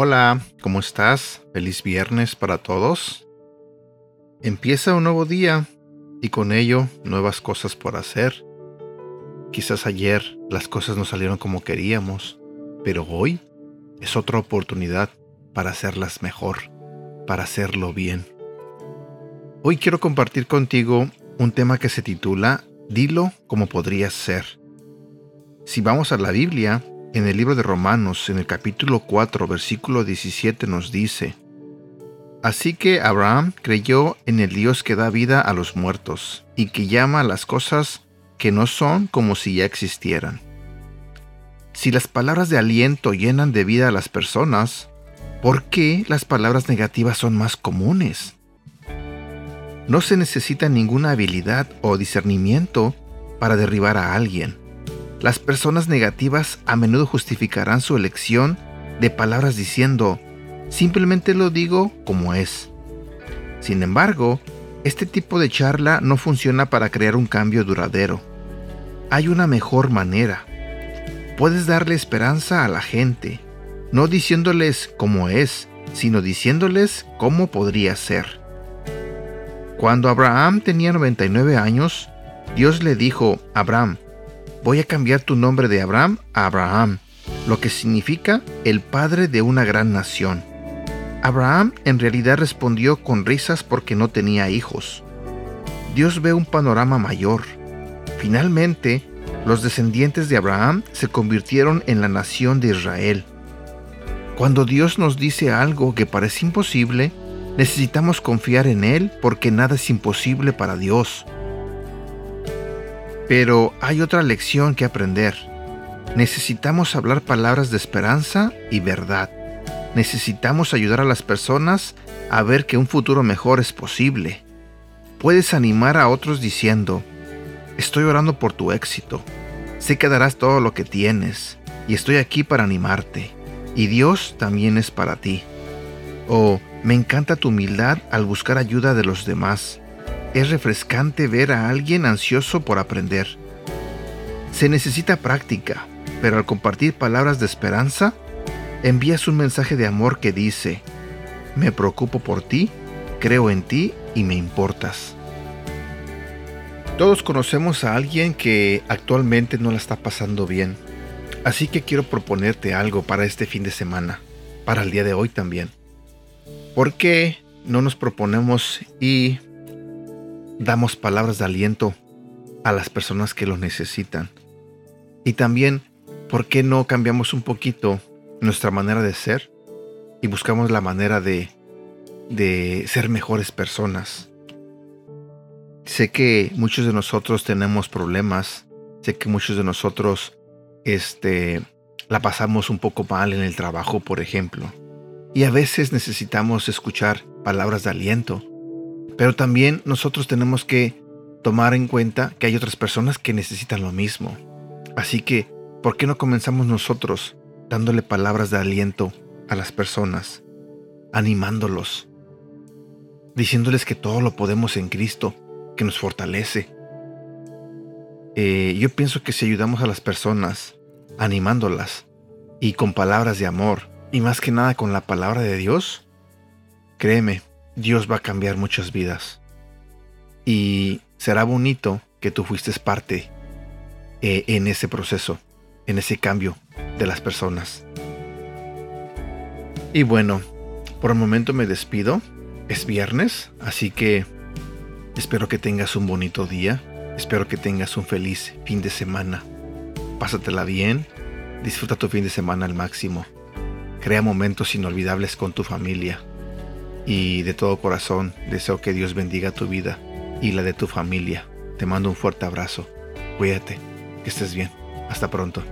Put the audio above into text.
Hola, ¿cómo estás? Feliz viernes para todos. Empieza un nuevo día y con ello nuevas cosas por hacer. Quizás ayer las cosas no salieron como queríamos, pero hoy es otra oportunidad para hacerlas mejor, para hacerlo bien. Hoy quiero compartir contigo un tema que se titula Dilo como podrías ser. Si vamos a la Biblia, en el libro de Romanos, en el capítulo 4, versículo 17 nos dice, Así que Abraham creyó en el Dios que da vida a los muertos y que llama a las cosas que no son como si ya existieran. Si las palabras de aliento llenan de vida a las personas, ¿por qué las palabras negativas son más comunes? No se necesita ninguna habilidad o discernimiento para derribar a alguien. Las personas negativas a menudo justificarán su elección de palabras diciendo, simplemente lo digo como es. Sin embargo, este tipo de charla no funciona para crear un cambio duradero. Hay una mejor manera. Puedes darle esperanza a la gente, no diciéndoles cómo es, sino diciéndoles cómo podría ser. Cuando Abraham tenía 99 años, Dios le dijo, Abraham, voy a cambiar tu nombre de Abraham a Abraham, lo que significa el padre de una gran nación. Abraham en realidad respondió con risas porque no tenía hijos. Dios ve un panorama mayor. Finalmente, los descendientes de Abraham se convirtieron en la nación de Israel. Cuando Dios nos dice algo que parece imposible, necesitamos confiar en Él porque nada es imposible para Dios. Pero hay otra lección que aprender. Necesitamos hablar palabras de esperanza y verdad. Necesitamos ayudar a las personas a ver que un futuro mejor es posible. Puedes animar a otros diciendo, estoy orando por tu éxito. Sé que darás todo lo que tienes y estoy aquí para animarte. Y Dios también es para ti. Oh, me encanta tu humildad al buscar ayuda de los demás. Es refrescante ver a alguien ansioso por aprender. Se necesita práctica, pero al compartir palabras de esperanza, envías un mensaje de amor que dice, me preocupo por ti, creo en ti y me importas. Todos conocemos a alguien que actualmente no la está pasando bien, así que quiero proponerte algo para este fin de semana, para el día de hoy también. ¿Por qué no nos proponemos y damos palabras de aliento a las personas que lo necesitan. Y también, ¿por qué no cambiamos un poquito nuestra manera de ser y buscamos la manera de, de ser mejores personas? Sé que muchos de nosotros tenemos problemas, sé que muchos de nosotros este, la pasamos un poco mal en el trabajo, por ejemplo. Y a veces necesitamos escuchar palabras de aliento, pero también nosotros tenemos que tomar en cuenta que hay otras personas que necesitan lo mismo. Así que, ¿por qué no comenzamos nosotros dándole palabras de aliento a las personas, animándolos, diciéndoles que todo lo podemos en Cristo, que nos fortalece? Eh, yo pienso que si ayudamos a las personas, animándolas y con palabras de amor, y más que nada con la palabra de Dios, créeme, Dios va a cambiar muchas vidas. Y será bonito que tú fuiste parte eh, en ese proceso, en ese cambio de las personas. Y bueno, por el momento me despido. Es viernes, así que espero que tengas un bonito día. Espero que tengas un feliz fin de semana. Pásatela bien. Disfruta tu fin de semana al máximo. Crea momentos inolvidables con tu familia y de todo corazón deseo que Dios bendiga tu vida y la de tu familia. Te mando un fuerte abrazo. Cuídate, que estés bien. Hasta pronto.